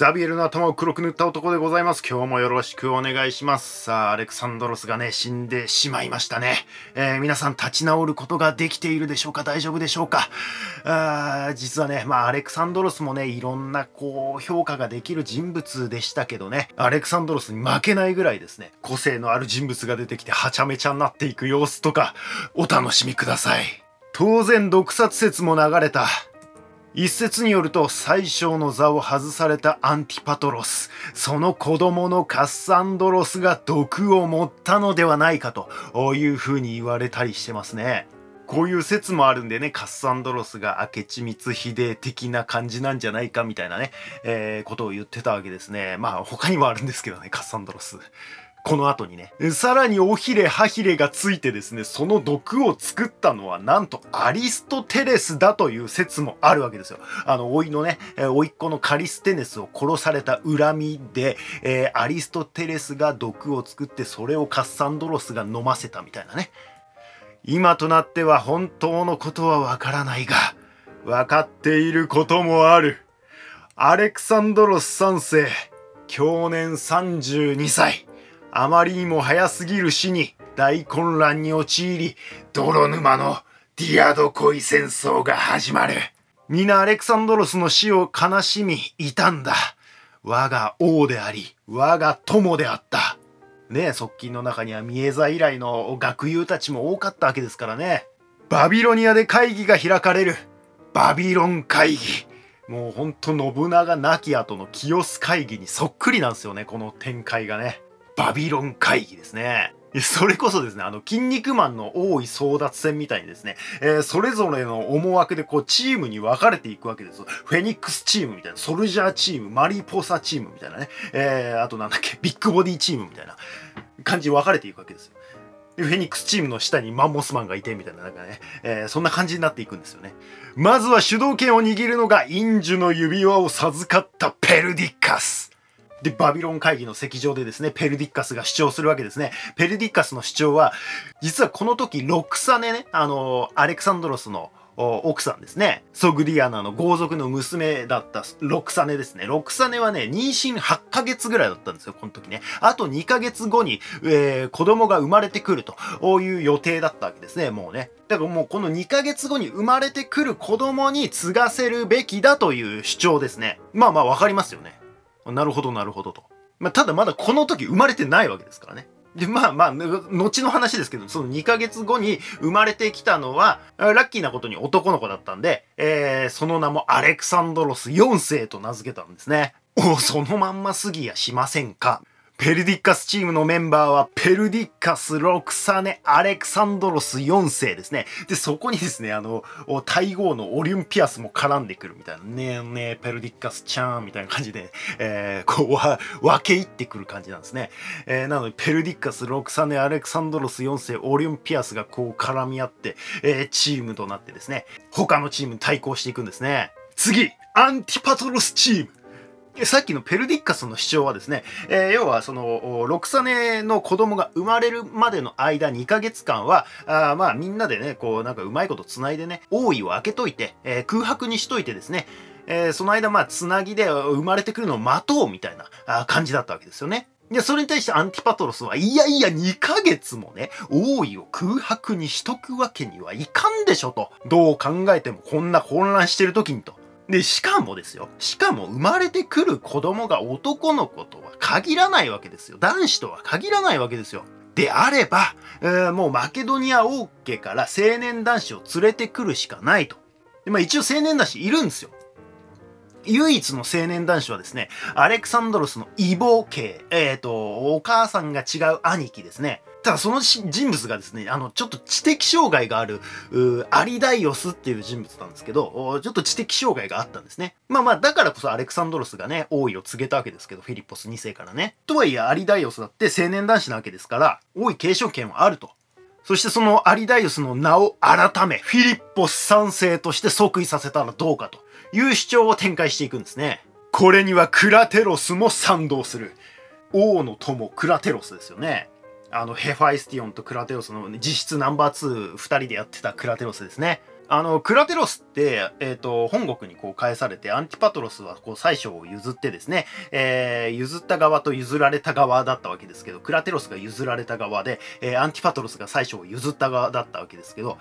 ザビエルの頭を黒く塗った男でございます。今日もよろしくお願いします。さあ、アレクサンドロスがね、死んでしまいましたね。えー、皆さん立ち直ることができているでしょうか？大丈夫でしょうか？あ実はね、まあ、アレクサンドロスもね、いろんな、こう、評価ができる人物でしたけどね、アレクサンドロスに負けないぐらいですね、個性のある人物が出てきて、はちゃめちゃになっていく様子とか、お楽しみください。当然、毒殺説も流れた。一説によると最小の座を外されたアンティパトロス。その子供のカッサンドロスが毒を持ったのではないかというふうに言われたりしてますね。こういう説もあるんでねカッサンドロスが明智光秀的な感じなんじゃないかみたいなね、えー、ことを言ってたわけですね。まあ他にもあるんですけどねカッサンドロス。この後にね。さらに尾ひれ歯ひれがついてですね、その毒を作ったのはなんとアリストテレスだという説もあるわけですよ。あの、甥のね、甥っ子のカリステネスを殺された恨みで、えー、アリストテレスが毒を作ってそれをカッサンドロスが飲ませたみたいなね。今となっては本当のことはわからないが、分かっていることもある。アレクサンドロス3世、去年32歳。あまりにも早すぎる死に大混乱に陥り、泥沼のディアド恋戦争が始まる。皆アレクサンドロスの死を悲しみ、傷んだ。我が王であり、我が友であった。ね側近の中には見え座以来の学友たちも多かったわけですからね。バビロニアで会議が開かれる。バビロン会議。もうほんと信長亡き後の清須会議にそっくりなんですよね、この展開がね。バビロン会議ですね。それこそですね、あの、筋肉マンの王位争奪戦みたいにですね、えー、それぞれの思惑でこう、チームに分かれていくわけです。フェニックスチームみたいな、ソルジャーチーム、マリーポーサーチームみたいなね、えー、あとなんだっけ、ビッグボディチームみたいな感じで分かれていくわけですよ。で、フェニックスチームの下にマンモスマンがいてみたいな、なんかね、えー、そんな感じになっていくんですよね。まずは主導権を握るのが、インジュの指輪を授かったペルディッカス。で、バビロン会議の席上でですね、ペルディッカスが主張するわけですね。ペルディッカスの主張は、実はこの時、ロクサネね、あの、アレクサンドロスの奥さんですね。ソグディアナの豪族の娘だったロクサネですね。ロクサネはね、妊娠8ヶ月ぐらいだったんですよ、この時ね。あと2ヶ月後に、えー、子供が生まれてくるという予定だったわけですね、もうね。だからもうこの2ヶ月後に生まれてくる子供に継がせるべきだという主張ですね。まあまあわかりますよね。なるほどなるほどと。まあ、ただまだこの時生まれてないわけですからね。で、まあまあ、後の話ですけど、その2ヶ月後に生まれてきたのは、ラッキーなことに男の子だったんで、えー、その名もアレクサンドロス4世と名付けたんですね。おそのまんますぎやしませんか。ペルディッカスチームのメンバーは、ペルディッカス、ロクサネ、アレクサンドロス4世ですね。で、そこにですね、あの、大号のオリンピアスも絡んでくるみたいな、ねえねえ、ペルディッカスちゃんみたいな感じで、えー、こう、分け入ってくる感じなんですね。えー、なので、ペルディッカス、ロクサネ、アレクサンドロス4世、オリンピアスがこう絡み合って、えー、チームとなってですね、他のチームに対抗していくんですね。次アンティパトロスチームさっきのペルディッカスの主張はですね、えー、要はその、ロクサネの子供が生まれるまでの間2ヶ月間は、あまあみんなでね、こうなんかうまいこと繋いでね、王位を開けといて、えー、空白にしといてですね、えー、その間まあ繋ぎで生まれてくるのを待とうみたいな感じだったわけですよね。で、それに対してアンティパトロスは、いやいや2ヶ月もね、王位を空白にしとくわけにはいかんでしょと。どう考えてもこんな混乱してる時にと。で、しかもですよ。しかも生まれてくる子供が男の子とは限らないわけですよ。男子とは限らないわけですよ。であれば、えー、もうマケドニア王家から青年男子を連れてくるしかないと。でまあ、一応青年男子いるんですよ。唯一の青年男子はですね、アレクサンドロスの異母系、えっ、ー、と、お母さんが違う兄貴ですね。ただその人物がですね、あの、ちょっと知的障害がある、うアリダイオスっていう人物なんですけど、ちょっと知的障害があったんですね。まあまあ、だからこそアレクサンドロスがね、王位を告げたわけですけど、フィリッポス2世からね。とはいえ、アリダイオスだって青年男子なわけですから、王位継承権はあると。そしてそのアリダイオスの名を改め、フィリッポス3世として即位させたらどうかという主張を展開していくんですね。これにはクラテロスも賛同する。王の友クラテロスですよね。あのヘファイスティオンとクラテロスの実質ナンバー2、2人でやってたクラテロスですね。あの、クラテロスって、えっ、ー、と、本国にこう返されて、アンティパトロスはこう宰相を譲ってですね、えー、譲った側と譲られた側だったわけですけど、クラテロスが譲られた側で、えー、アンティパトロスが宰相を譲った側だったわけですけど、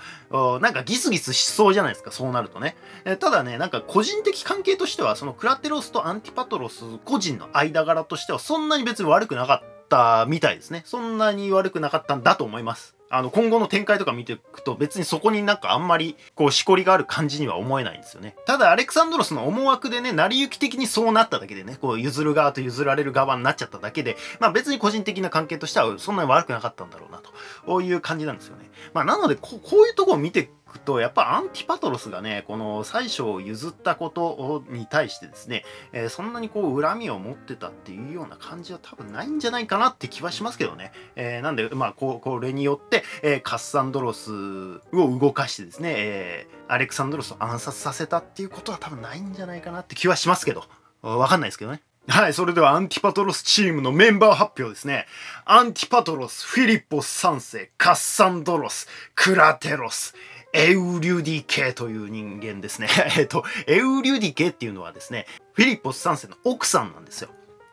なんかギスギスしそうじゃないですか、そうなるとね。えー、ただね、なんか個人的関係としては、そのクラテロスとアンティパトロス個人の間柄としては、そんなに別に悪くなかったたみたいですね。そんなに悪くなかったんだと思います。あの、今後の展開とか見ていくと別にそこになんかあんまりこう、しこりがある感じには思えないんですよね。ただ、アレクサンドロスの思惑でね、成り行き的にそうなっただけでね、こう、譲る側と譲られる側になっちゃっただけで、まあ別に個人的な関係としてはそんなに悪くなかったんだろうなと、いう感じなんですよね。まあなのでこ、こういうとこを見てくと、やっぱアンティパトロスがね、この宰相を譲ったことに対してですね、えー、そんなにこう恨みを持ってたっていうような感じは多分ないんじゃないかなって気はしますけどね。えー、なんで、まあこ、これによって、えー、カッサンドロスを動かしてですね、えアレクサンドロスを暗殺させたっていうことは多分ないんじゃないかなって気はしますけど、わかんないですけどね。はい、それではアンティパトロスチームのメンバー発表ですね。アンティパトロス、フィリッポス3世、カッサンドロス、クラテロス、エウリュディケという人間ですね。えっと、エウリュディケっていうのはですね、フィリッポス3世の奥さんなんですよ。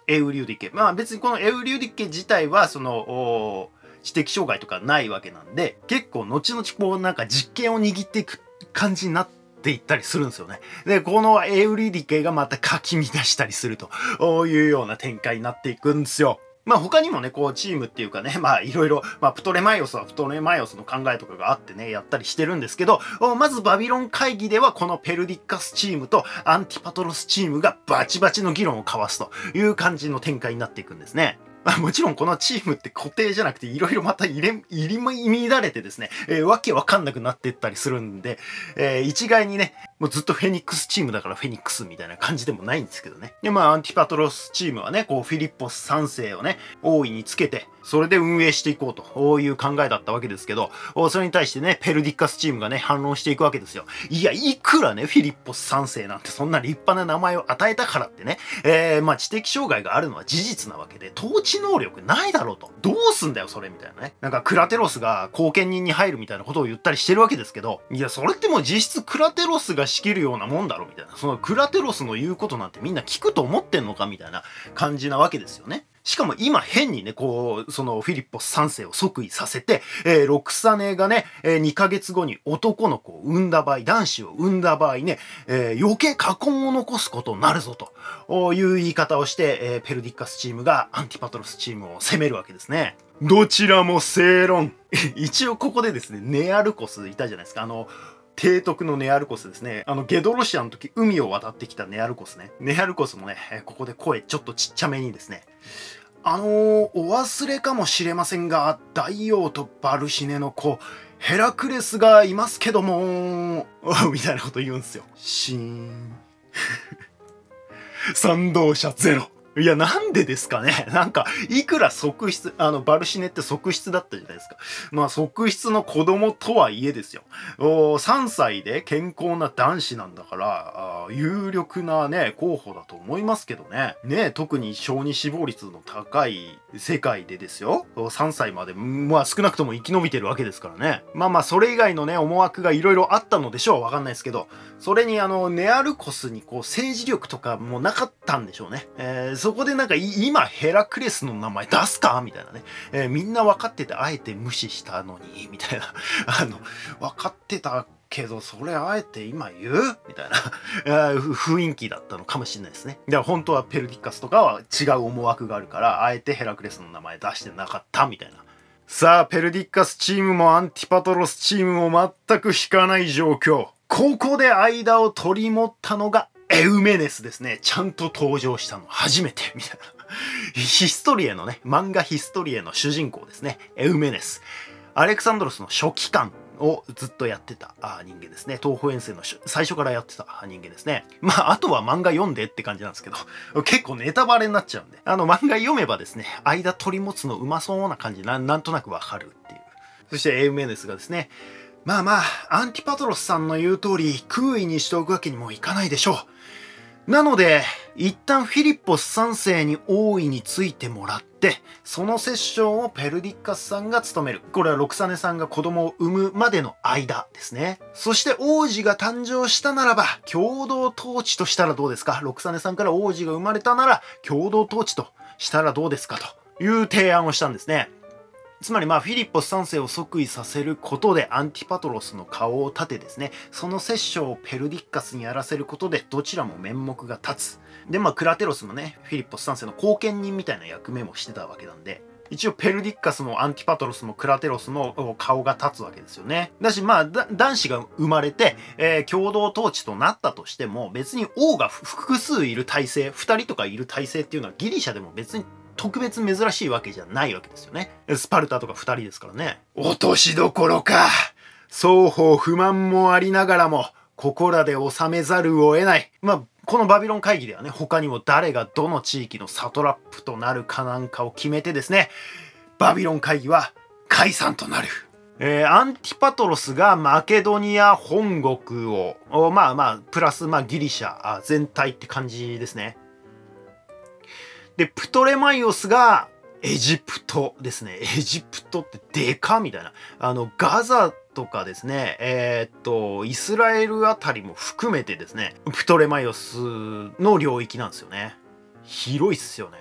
エウリュディケ。まあ別にこのエウリュディケ自体は、その、知的障害とかないわけなんで、結構後々こうなんか実権を握っていく感じになっていったりするんですよね。で、このエウリディケがまたかき乱したりするというような展開になっていくんですよ。まあ他にもね、こうチームっていうかね、まあいろいろ、まあプトレマイオスはプトレマイオスの考えとかがあってね、やったりしてるんですけど、まずバビロン会議ではこのペルディッカスチームとアンティパトロスチームがバチバチの議論を交わすという感じの展開になっていくんですね。まあ、もちろんこのチームって固定じゃなくていろいろまた入れ、入り乱れてですね、えー、わけわかんなくなってったりするんで、えー、一概にね、もうずっとフェニックスチームだからフェニックスみたいな感じでもないんですけどね。で、まあアンティパトロスチームはね、こうフィリッポス3世をね、大いにつけて、それで運営していこうという考えだったわけですけど、それに対してね、ペルディッカスチームがね、反論していくわけですよ。いや、いくらね、フィリッポス3世なんてそんな立派な名前を与えたからってね、えー、まあ知的障害があるのは事実なわけで、統治能力ないだろうと。どうすんだよ、それみたいなね。なんかクラテロスが後見人に入るみたいなことを言ったりしてるわけですけど、いや、それってもう実質クラテロスが仕切るようなもんだろ、みたいな。そのクラテロスの言うことなんてみんな聞くと思ってんのか、みたいな感じなわけですよね。しかも今変にね、こう、そのフィリッポス3世を即位させて、えー、ロクサネがね、えー、2ヶ月後に男の子を産んだ場合、男子を産んだ場合ね、えー、余計過根を残すことになるぞという言い方をして、えー、ペルディッカスチームがアンティパトロスチームを攻めるわけですね。どちらも正論。一応ここでですね、ネアルコスいたじゃないですか。あの、提督のネアルコスですね。あの、ゲドロシアの時、海を渡ってきたネアルコスね。ネアルコスもね、ここで声ちょっとちっちゃめにですね。あのー、お忘れかもしれませんが、大王とバルシネの子、ヘラクレスがいますけども、みたいなこと言うんすよ。シーン。賛同者ゼロ。いや、なんでですかね なんか、いくら側室、あの、バルシネって側室だったじゃないですか。まあ、側室の子供とはいえですよ。お3歳で健康な男子なんだからあ、有力なね、候補だと思いますけどね。ね、特に小児死亡率の高い世界でですよ。3歳まで、まあ少なくとも生き延びてるわけですからね。まあまあ、それ以外のね、思惑がいろいろあったのでしょう。わかんないですけど。それにあの、ネアルコスにこう、政治力とかもなかったんでしょうね。えーそこでなんか今ヘラクレスの名前出すか？みたいなね、えー、みんな分かっててあえて無視したのに、みたいな。あの、分かってたけど、それあえて今言う？みたいな 雰囲気だったのかもしれないですね。だから本当はペルディカスとかは違う思惑があるから、あえてヘラクレスの名前出してなかったみたいな。さあ、ペルディッカスチームもアンティパトロスチームも全く引かない状況。ここで間を取り持ったのがエウメネスですね。ちゃんと登場したの初めて、みたいな。ヒストリエのね、漫画ヒストリエの主人公ですね。エウメネス。アレクサンドロスの初期間をずっとやってた人間ですね。東方遠征の最初からやってた人間ですね。まあ、あとは漫画読んでって感じなんですけど、結構ネタバレになっちゃうんで、あの漫画読めばですね、間取り持つのうまそうな感じな、なんとなくわかるっていう。そしてエウメネスがですね、まあまあ、アンティパトロスさんの言う通り、空位にしておくわけにもいかないでしょう。なので、一旦フィリッポス3世に王位についてもらって、そのセッションをペルディッカスさんが務める。これはロクサネさんが子供を産むまでの間ですね。そして王子が誕生したならば、共同統治としたらどうですか？ロクサネさんから王子が生まれたなら、共同統治としたらどうですか？という提案をしたんですね。つまりまあフィリッポス3世を即位させることでアンティパトロスの顔を立てですねその摂政をペルディッカスにやらせることでどちらも面目が立つでまあクラテロスもねフィリッポス3世の後見人みたいな役目もしてたわけなんで一応ペルディッカスもアンティパトロスもクラテロスの顔が立つわけですよね。だしまあ男子が生まれて、えー、共同統治となったとしても別に王が複数いる体制2人とかいる体制っていうのはギリシャでも別に特別珍しいわけじゃないわけですよね。スパルタとか2人ですからね。落としどころか。双方不満もありながらも、ここらで収めざるを得ない。まあ、このバビロン会議ではね、他にも誰がどの地域のサトラップとなるかなんかを決めてですね、バビロン会議は解散となる。えー、アンティパトロスがマケドニア本国を、まあまあ、プラス、まあ、ギリシャ全体って感じですね。で、プトレマイオスがエジプトですね。エジプトってでかみたいな。あの、ガザとかですね、えー、っと、イスラエルあたりも含めてですね、プトレマイオスの領域なんですよね。広いっすよね。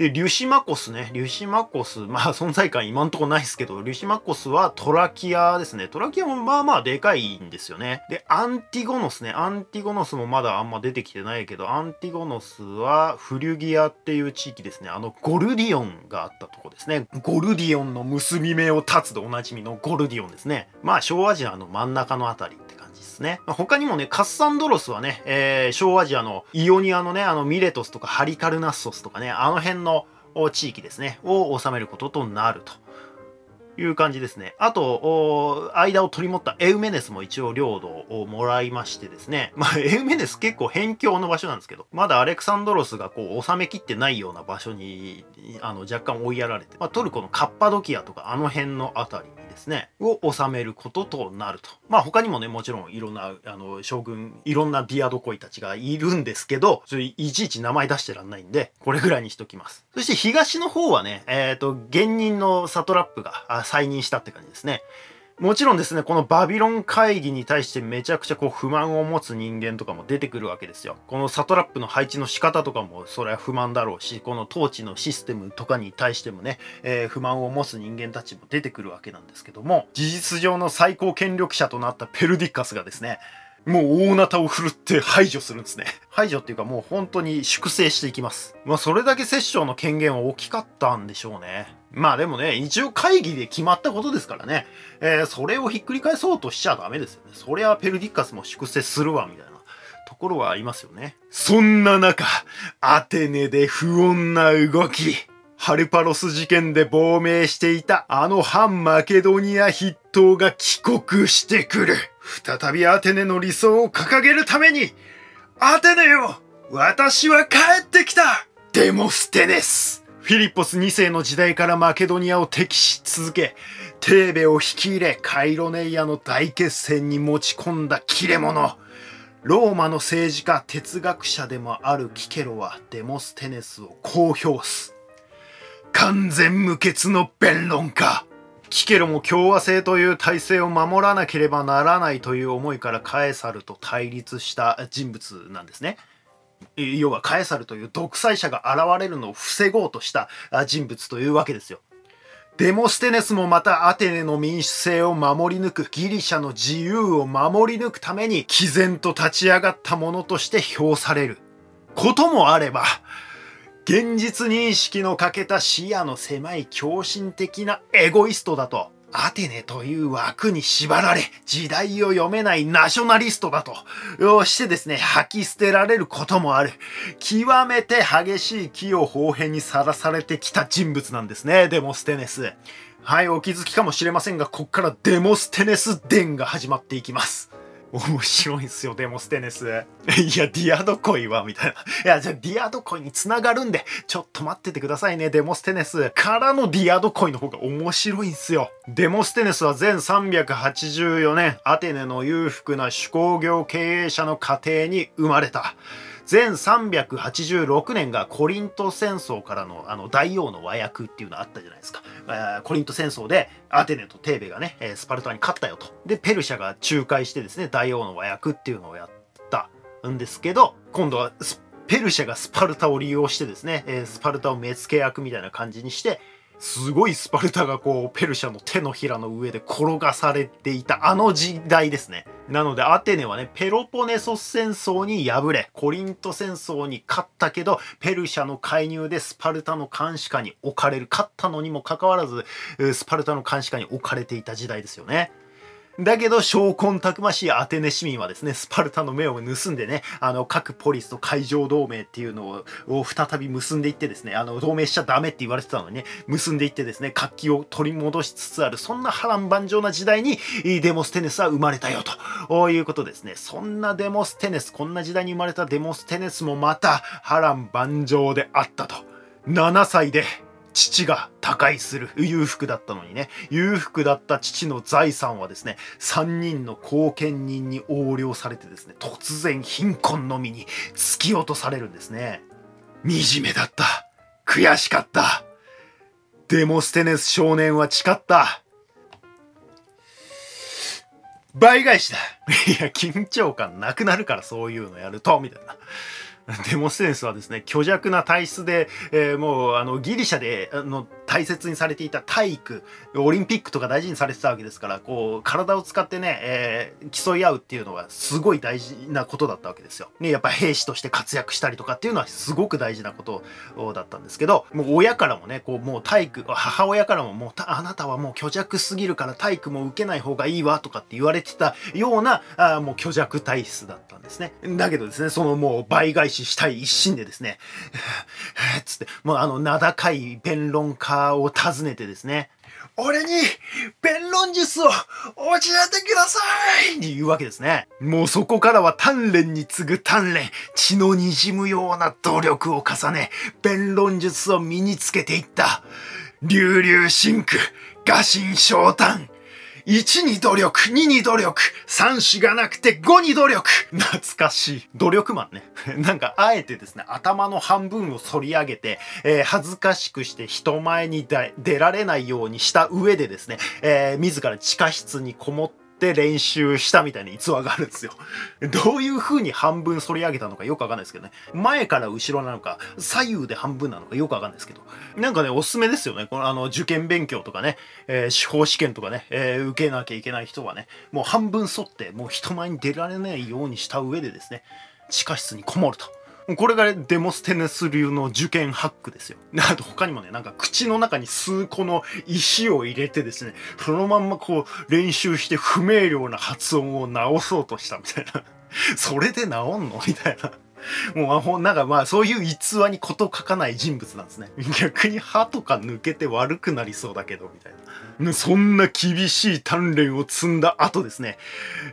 で、リュシマコスね。リュシマコス、まあ 存在感今んとこないですけど、リュシマコスはトラキアですね。トラキアもまあまあでかいんですよね。で、アンティゴノスね。アンティゴノスもまだあんま出てきてないけど、アンティゴノスはフリュギアっていう地域ですね。あのゴルディオンがあったとこですね。ゴルディオンの結び目を断つでおなじみのゴルディオンですね。まあ小アジアの真ん中のあたりですね。ま他にもね、カッサンドロスはね、えー、小アジアのイオニアのね、あのミレトスとかハリカルナッソスとかね、あの辺の地域ですね、を治めることとなると。いう感じですね。あと、間を取り持ったエウメネスも一応領土をもらいましてですね。まあ、エウメネス結構辺境の場所なんですけど、まだアレクサンドロスがこう収めきってないような場所に、あの、若干追いやられて、まあ、トルコのカッパドキアとかあの辺のあたりですね、を治めることとなると。まあ他にもね、もちろんいろんな、あの、将軍、いろんなディアドコイたちがいるんですけど、それいちいち名前出してらんないんで、これぐらいにしときます。そして東の方はね、えっ、ー、と、現任のサトラップが再任したって感じですね。もちろんですね、このバビロン会議に対してめちゃくちゃこう不満を持つ人間とかも出てくるわけですよ。このサトラップの配置の仕方とかもそれは不満だろうし、この統治のシステムとかに対してもね、えー、不満を持つ人間たちも出てくるわけなんですけども、事実上の最高権力者となったペルディッカスがですね、もう大なたを振るって排除するんですね。排除っていうかもう本当に粛清していきます。まあそれだけ摂政の権限は大きかったんでしょうね。まあでもね、一応会議で決まったことですからね、えー、それをひっくり返そうとしちゃダメですよね。そりゃペルディッカスも粛清するわ、みたいなところはありますよね。そんな中、アテネで不穏な動き。ハルパロス事件で亡命していたあの反マケドニア筆頭が帰国してくる。再びアテネの理想を掲げるために、アテネよ私は帰ってきたデモステネスフィリッポス2世の時代からマケドニアを敵視続け、テーベを引き入れ、カイロネイアの大決戦に持ち込んだ切れ者。ローマの政治家、哲学者でもあるキケロはデモステネスを公表す。完全無欠の弁論家。キケロも共和制という体制を守らなければならないという思いからカエサルと対立した人物なんですね。要はカエサルという独裁者が現れるのを防ごうとした人物というわけですよ。デモステネスもまたアテネの民主制を守り抜くギリシャの自由を守り抜くために毅然と立ち上がったものとして評されることもあれば現実認識の欠けた視野の狭い狂信的なエゴイストだとアテネという枠に縛られ、時代を読めないナショナリストだと、してですね、吐き捨てられることもある。極めて激しい毀誉褒貶にさらされてきた人物なんですね、デモステネス。はい、お気づきかもしれませんが、こっからデモステネス伝が始まっていきます。面白いんすよ、デモステネス。いや、ディアドコイは、みたいな。いや、じゃあディアドコイに繋がるんで、ちょっと待っててくださいね、デモステネス。からのディアドコイの方が面白いんすよ。デモステネスは前384年、アテネの裕福な手工業経営者の家庭に生まれた。全386年がコリント戦争からのあの大王の和訳っていうのあったじゃないですか。えコリント戦争でアテネとテーベがね、スパルタに勝ったよと。で、ペルシャが仲介してですね、大王の和訳っていうのをやったんですけど、今度はペルシャがスパルタを利用してですね、スパルタを目付け役みたいな感じにして、すごいスパルタがこうペルシャの手のひらの上で転がされていたあの時代ですね。なのでアテネはねペロポネソス戦争に敗れコリント戦争に勝ったけどペルシャの介入でスパルタの監視下に置かれる勝ったのにもかかわらずスパルタの監視下に置かれていた時代ですよね。だけど、証拠たくましいアテネ市民はですね、スパルタの目を盗んでね、あの、各ポリスと海上同盟っていうのを再び結んでいってですね、あの、同盟しちゃダメって言われてたのにね、結んでいってですね、活気を取り戻しつつある、そんな波乱万丈な時代に、デモステネスは生まれたよ、ということですね。そんなデモステネス、こんな時代に生まれたデモステネスもまた波乱万丈であったと。7歳で父が他界する。裕福だったのにね。裕福だった父の財産はですね3人の後見人に横領されてですね突然貧困のみに突き落とされるんですね。惨めだった。悔しかった。デモステネス少年は誓った。倍返しだ。いや緊張感なくなるからそういうのやるとみたいな。デモステネスはですね虚弱な体質で、えー、もうあのギリシャであの大切にされていた体育オリンピックとか大事にされてたわけですからこう体を使ってね、えー、競い合うっていうのはすごい大事なことだったわけですよ。ね、やっぱ兵士として活躍したりとかっていうのはすごく大事なことだったんですけどもう親からもねこうもう体育母親からももうあなたはもう虚弱すぎるから体育も受けない方がいいわとかって言われてたようなあもう虚弱体質だったんですね。だけどですねそのもう倍返ししたい一心でですね つってもうあの名高い弁論家を訪ねてですね、俺に弁論術を教えてくださいって言うわけですね。もうそこからは鍛錬に次ぐ鍛錬、血の滲むような努力を重ね、弁論術を身につけていった。流々真空、画心昇胆。1に努力、2に努力、3子がなくて5に努力懐かしい。努力マンね。なんか、あえてですね、頭の半分を反り上げて、えー、恥ずかしくして人前に出られないようにした上でですね、えー、自ら地下室にこもってって練習したみたいな逸話があるんですよ。どういう風に半分反り上げたのかよくわかんないですけどね。前から後ろなのか、左右で半分なのかよくわかんないですけど。なんかね、おすすめですよね。このあの、受験勉強とかね、えー、司法試験とかね、えー、受けなきゃいけない人はね、もう半分反って、もう人前に出られないようにした上でですね、地下室にこもると。これがデモステネス流の受験ハックですよ。あと他にもね、なんか口の中に数個の石を入れてですね、そのまんまこう練習して不明瞭な発音を直そうとしたみたいな。それで治んの？みたいな。もうなんかまあそういう逸話に事書かない人物なんですね。逆に歯とか抜けて悪くなりそうだけどみたいな。そんな厳しい鍛錬を積んだ後ですね、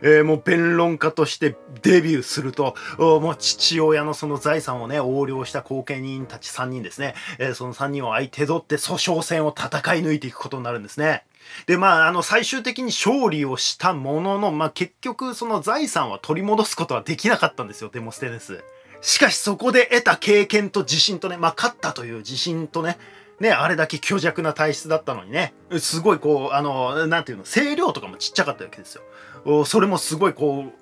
えー、もう弁論家としてデビューすると、もう父親のその財産をね、横領した後見人たち3人ですね、えー、その3人を相手取って訴訟戦を戦い抜いていくことになるんですね。で、まあ、あの、最終的に勝利をしたものの、まあ、結局、その財産は取り戻すことはできなかったんですよ、デモステネス。しかしそこで得た経験と自信とね、まあ、勝ったという自信とね、ね、あれだけ虚弱な体質だったのにね、すごいこう、あの、なんていうの、声量とかもちっちゃかったわけですよ。それもすごいこう、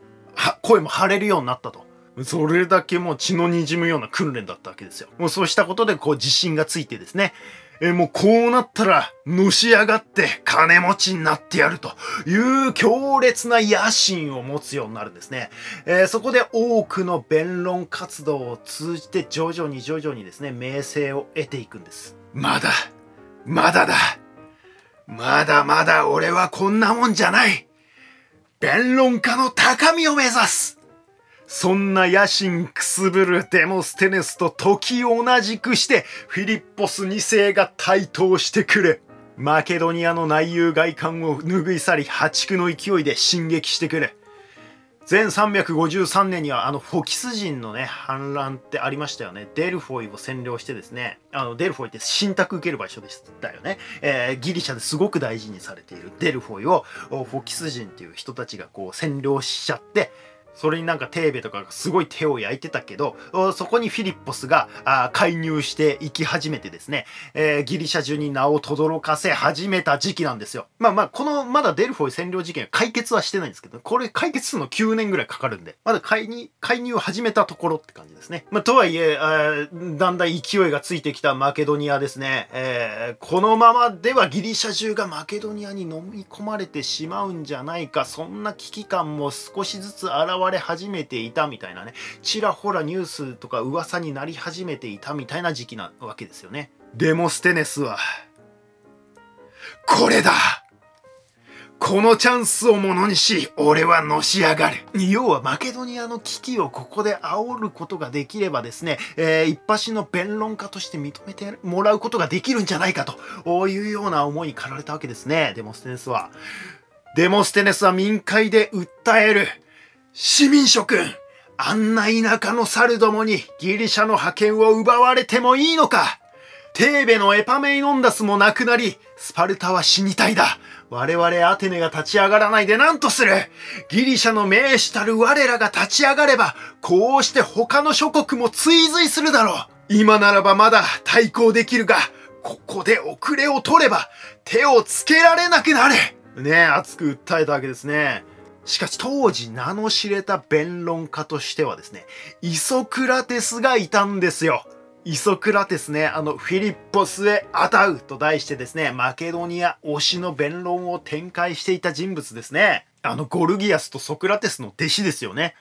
声も張れるようになったと。それだけもう血の滲むような訓練だったわけですよ。もうそうしたことでこう自信がついてですね、えもうこうなったら、のし上がって金持ちになってやるという強烈な野心を持つようになるんですね。えー、そこで多くの弁論活動を通じて徐々に徐々にですね、名声を得ていくんです。まだ、まだだ。まだまだ俺はこんなもんじゃない。弁論家の高みを目指す。そんな野心くすぶるデモステネスと時を同じくしてフィリッポス2世が台頭してくる。マケドニアの内憂外観を拭い去り破竹の勢いで進撃してくる。全353年にはあのフォキス人のね反乱ってありましたよね。デルフォイを占領してですね、あのデルフォイって信託受ける場所でしたよね。えー、ギリシャですごく大事にされているデルフォイをフォキス人っていう人たちがこう占領しちゃって、それになんかテーベとかがすごい手を焼いてたけど、そこにフィリッポスが介入していき始めてですね、えー、ギリシャ中に名を轟かせ始めた時期なんですよ。まあまあ、このまだデルフォイ占領事件は解決はしてないんですけど、これ解決するの9年ぐらいかかるんで、まだ介入介入を始めたところって感じですね。まあ、とはいえ、だんだん勢いがついてきたマケドニアですね。えー、このままではギリシャ中がマケドニアに飲み込まれてしまうんじゃないか、そんな危機感も少しずつ現れ始めていたみたいなね、ちらほらニュースとか噂になり始めていたみたいな時期なわけですよね。デモステネスは、これだこのチャンスをものにし、俺はのし上がる。要はマケドニアの危機をここで煽ることができればですね、えー、一発の弁論家として認めてもらうことができるんじゃないかというような思いに駆られたわけですね、デモステネスは。デモステネスは民会で訴える。市民諸君あんな田舎の猿どもにギリシャの覇権を奪われてもいいのか？テーベのエパメイノンダスもなくなり、スパルタは死にたいだ。我々アテネが立ち上がらないで何とする？ギリシャの名士たる我らが立ち上がれば、こうして他の諸国も追随するだろう。今ならばまだ対抗できるが、ここで遅れを取れば、手をつけられなくなるねえ熱く訴えたわけですね。しかし当時名の知れた弁論家としてはですね、イソクラテスがいたんですよ。イソクラテスね、あの、フィリッポスへアタウと題してですね、マケドニア推しの弁論を展開していた人物ですね。あの、ゴルギアスとソクラテスの弟子ですよね。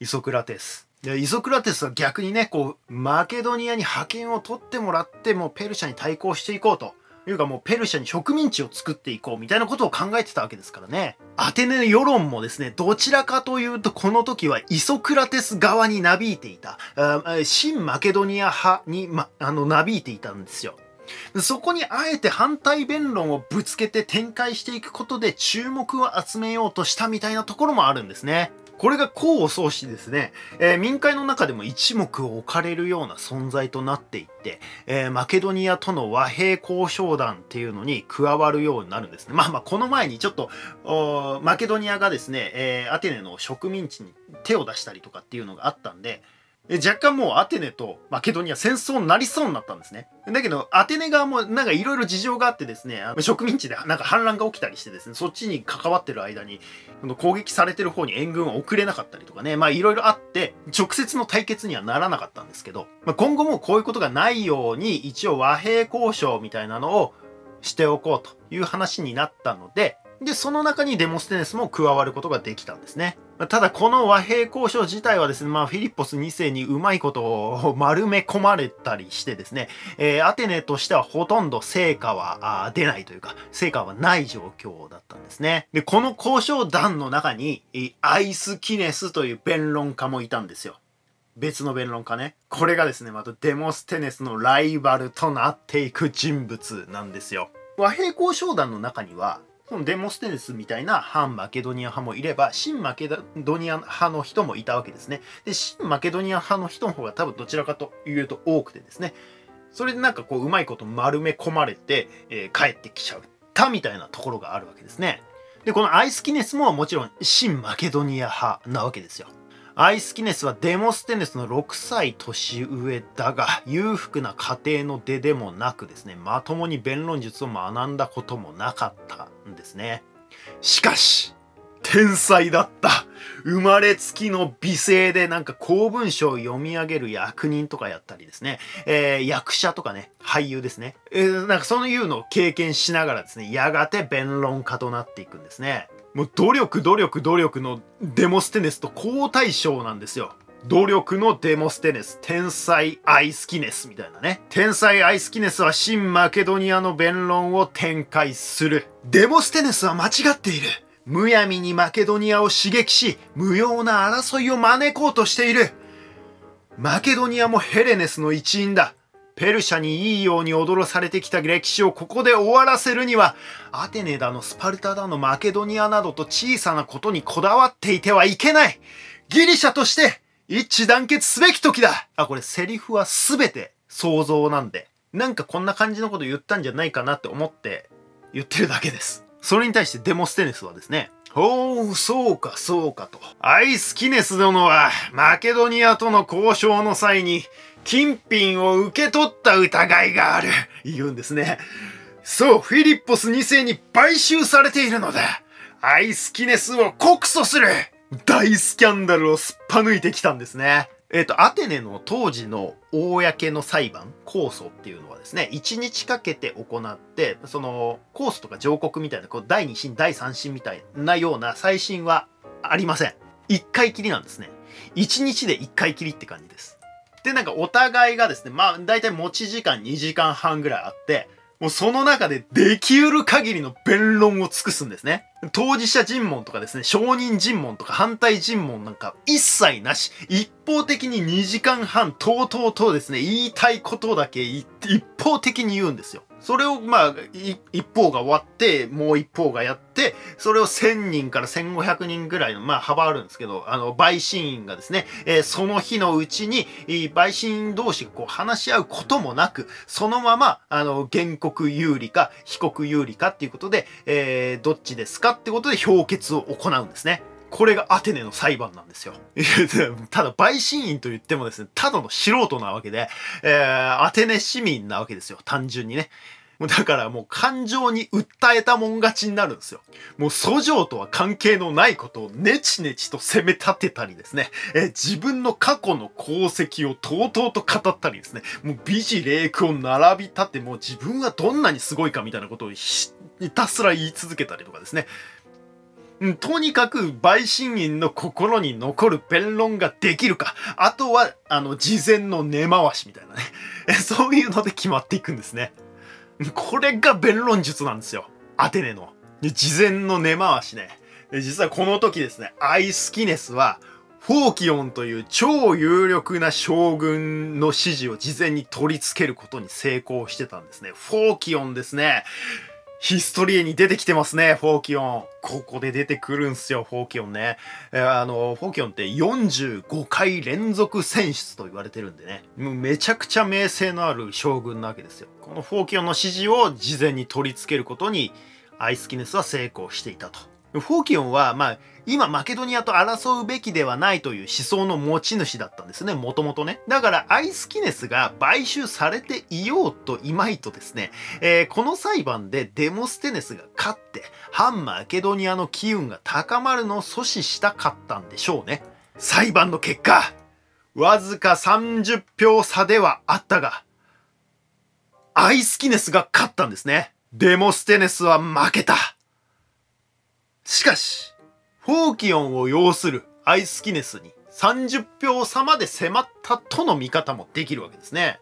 イソクラテス。でイソクラテスは逆にね、こう、マケドニアに覇権を取ってもらって、もうペルシャに対抗していこうと。いうかもうペルシャに植民地を作っていこうみたいなことを考えてたわけですからね。アテネの世論もですね、どちらかというとこの時はイソクラテス側になびいていた。新マケドニア派に、ま、あの、なびいていたんですよ。そこにあえて反対弁論をぶつけて展開していくことで注目を集めようとしたみたいなところもあるんですね。これが功を奏しですね、えー、民会の中でも一目置かれるような存在となっていって、えー、マケドニアとの和平交渉団っていうのに加わるようになるんですね。まあまあ、この前にちょっと、マケドニアがですね、えー、アテネの植民地に手を出したりとかっていうのがあったんで、若干もうアテネとマケドニア戦争になりそうになったんですね。だけど、アテネ側もなんかいろいろ事情があってですね、植民地でなんか反乱が起きたりしてですね、そっちに関わってる間に、攻撃されてる方に援軍は送れなかったりとかね、まあいろいろあって、直接の対決にはならなかったんですけど、まあ、今後もこういうことがないように、一応和平交渉みたいなのをしておこうという話になったので、で、その中にデモステネスも加わることができたんですね。ただこの和平交渉自体はですね、まあフィリッポス2世にうまいことを丸め込まれたりしてですね、えー、アテネとしてはほとんど成果は出ないというか、成果はない状況だったんですね。で、この交渉団の中に、アイスキネスという弁論家もいたんですよ。別の弁論家ね。これがですね、またデモステネスのライバルとなっていく人物なんですよ。和平交渉団の中には、デモステネスみたいな反マケドニア派もいれば、新マケドニア派の人もいたわけですね。で、新マケドニア派の人の方が多分どちらかというと多くてですね。それでなんかこう、うまいこと丸め込まれて、えー、帰ってきちゃったみたいなところがあるわけですね。で、このアイスキネスももちろん新マケドニア派なわけですよ。アイスキネスはデモステネスの6歳年上だが裕福な家庭の出でもなくですねまともに弁論術を学んだこともなかったんですね。しかし天才だった生まれつきの美声でなんか公文書を読み上げる役人とかやったりですね、えー、役者とかね、俳優ですね、えー、なんかそういうのを経験しながらですね、やがて弁論家となっていくんですね。もう努力努力努力のデモステネスと好対象なんですよ。努力のデモステネス、天才アイスキネスみたいなね。天才アイスキネスは新マケドニアの弁論を展開する。デモステネスは間違っている。むやみにマケドニアを刺激し、無用な争いを招こうとしている。マケドニアもヘレネスの一員だ。ペルシャにいいように踊らされてきた歴史をここで終わらせるには、アテネだのスパルタだのマケドニアなどと小さなことにこだわっていてはいけないギリシャとして一致団結すべき時だあ、これセリフはすべて想像なんで、なんかこんな感じのこと言ったんじゃないかなって思って言ってるだけです。それに対してデモステネスはですね、おお、そうか、そうかと。アイスキネス殿は、マケドニアとの交渉の際に、金品を受け取った疑いがある。言うんですね。そう、フィリッポス2世に買収されているのだ。アイスキネスを告訴する大スキャンダルをすっぱ抜いてきたんですね。えっ、ー、と、アテネの当時の公の裁判、控訴っていうのですね、1日かけて行って、その、コースとか上告みたいな、こう第2審、第3審みたいなような再審はありません。1回きりなんですね。1日で1回きりって感じです。で、なんかお互いがですね、まあ、大体持ち時間2時間半ぐらいあって、もうその中でできうる限りの弁論を尽くすんですね。当事者尋問とかですね、証人尋問とか反対尋問なんか一切なし、一方的に2時間半、とうとうとですね、言いたいことだけ一方的に言うんですよ。それをまあ一方が終わってもう一方がやってそれを1000人から1500人ぐらいのまあ幅あるんですけどあの陪審員がですね、えー、その日のうちに陪審員同士がこう話し合うこともなくそのままあの原告有利か被告有利かっていうことで、えー、どっちですかってことで評決を行うんですね。これがアテネの裁判なんですよ。ただ、陪審員と言ってもですね、ただの素人なわけで、えー、アテネ市民なわけですよ。単純にね。だからもう感情に訴えたもん勝ちになるんですよ。もう訴状とは関係のないことをネチネチと責め立てたりですね、え自分の過去の功績をとうとうと語ったりですね、もう美辞麗句を並び立て、もう自分はどんなにすごいかみたいなことをひたすら言い続けたりとかですね、とにかく陪審員の心に残る弁論ができるか、あとは、あの、事前の根回しみたいなね。そういうので決まっていくんですね。これが弁論術なんですよ。アテネの。事前の根回しね。実はこの時ですね、アイスキネスは、フォーキオンという超有力な将軍の支持を事前に取り付けることに成功してたんですね。フォーキオンですね。ヒストリエに出てきてますね、フォーキオン。ここで出てくるんすよ、フォーキオンね。えー、あの、フォーキオンって45回連続選出と言われてるんでね。もうめちゃくちゃ名声のある将軍なわけですよ。このフォーキオンの支持を事前に取り付けることに、アイスキネスは成功していたと。フォーキオンは、まあ、今マケドニアと争うべきではないという思想の持ち主だったんですね、もともとね。だから、アイスキネスが買収されていようといまいとですね、えー、この裁判でデモステネスが勝って、反マケドニアの機運が高まるのを阻止したかったんでしょうね。裁判の結果、わずか30票差ではあったが、アイスキネスが勝ったんですね。デモステネスは負けた。しかし、フォーキオンを擁するアイスキネスに30票差まで迫ったとの見方もできるわけですね。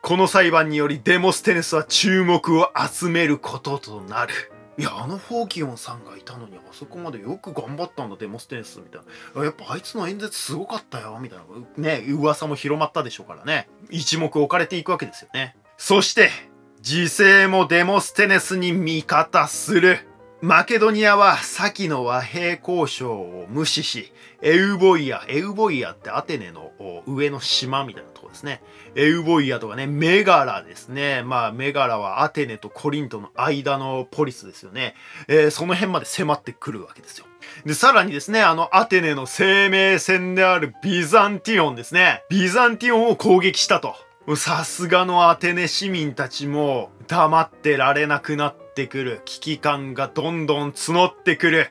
この裁判によりデモステネスは注目を集めることとなる。いや、あのフォーキオンさんがいたのに、あそこまでよく頑張ったんだ、デモステネス、みたいな。やっぱあいつの演説すごかったよ、みたいな。ね、噂も広まったでしょうからね。一目置かれていくわけですよね。そして、時勢もデモステネスに味方する。マケドニアは先の和平交渉を無視し、エウボイア、エウボイアってアテネの上の島みたいなとこですね。エウボイアとかね、メガラですね。まあ、メガラはアテネとコリントの間のポリスですよね。えー、その辺まで迫ってくるわけですよ。で、さらにですね、あの、アテネの生命線であるビザンティオンですね。ビザンティオンを攻撃したと。さすがのアテネ市民たちも黙ってられなくなってくる。危機感がどんどん募ってくる。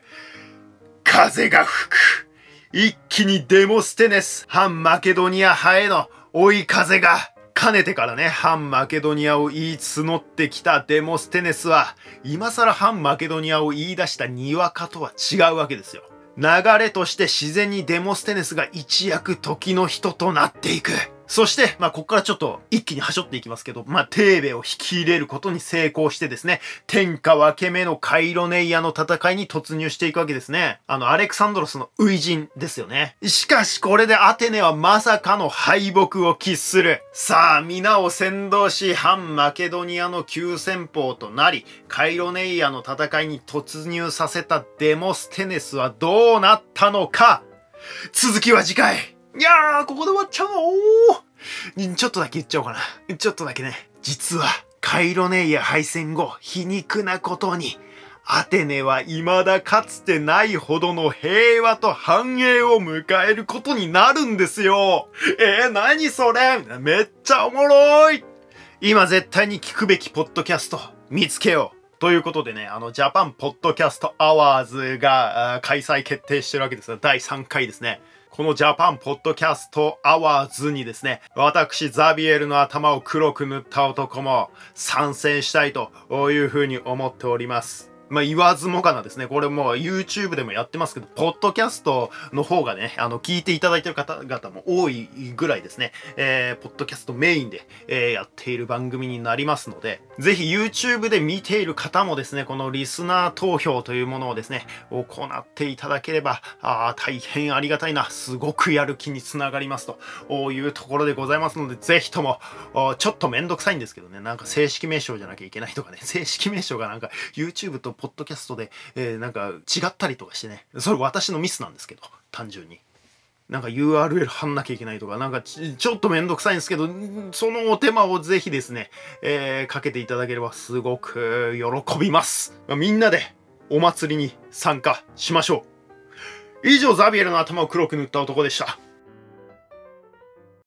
風が吹く。一気にデモステネス、反マケドニア派への追い風が。かねてからね、反マケドニアを言い募ってきたデモステネスは、今更反マケドニアを言い出したにわかとは違うわけですよ。流れとして自然にデモステネスが一躍時の人となっていく。そして、まあ、ここからちょっと一気にはしょっていきますけど、まあ、テーベを引き入れることに成功してですね、天下分け目のカイロネイアの戦いに突入していくわけですね。あの、アレクサンドロスの初陣ですよね。しかし、これでアテネはまさかの敗北を喫する。さあ、皆を先導し、反マケドニアの急先鋒となり、カイロネイアの戦いに突入させたデモステネスはどうなったのか続きは次回いやー、ここで終わっちゃうのちょっとだけ言っちゃおうかな。ちょっとだけね。実は、カイロネイア敗戦後、皮肉なことに、アテネは未だかつてないほどの平和と繁栄を迎えることになるんですよ。えー、何それ？めっちゃおもろい今絶対に聞くべきポッドキャスト見つけよう。ということでね、あの、ジャパンポッドキャストアワーズが開催決定してるわけですが、第3回ですね。このジャパンポッドキャストアワーズにですね、私ザビエルの頭を黒く塗った男も参戦したいというふうに思っております。まあ、言わずもがなですね。これも YouTube でもやってますけど、ポッドキャストの方がね、あの、聞いていただいてる方々も多いぐらいですね、えー、ポッドキャストメインで、えー、やっている番組になりますので、ぜひ YouTube で見ている方もですね、このリスナー投票というものをですね、行っていただければ、あ大変ありがたいな、すごくやる気につながりますというところでございますので、ぜひとも、ちょっとめんどくさいんですけどね、なんか正式名称じゃなきゃいけないとかね、正式名称がなんか YouTube とポッドキャストで、えー、なんか違ったりとかしてね、それ私のミスなんですけど、単純に。なんか URL 貼んなきゃいけないとか、なんかちょっとめんどくさいんですけど、そのお手間をぜひですね、えー、かけていただければすごく喜びます。みんなでお祭りに参加しましょう。以上、ザビエルの頭を黒く塗った男でした。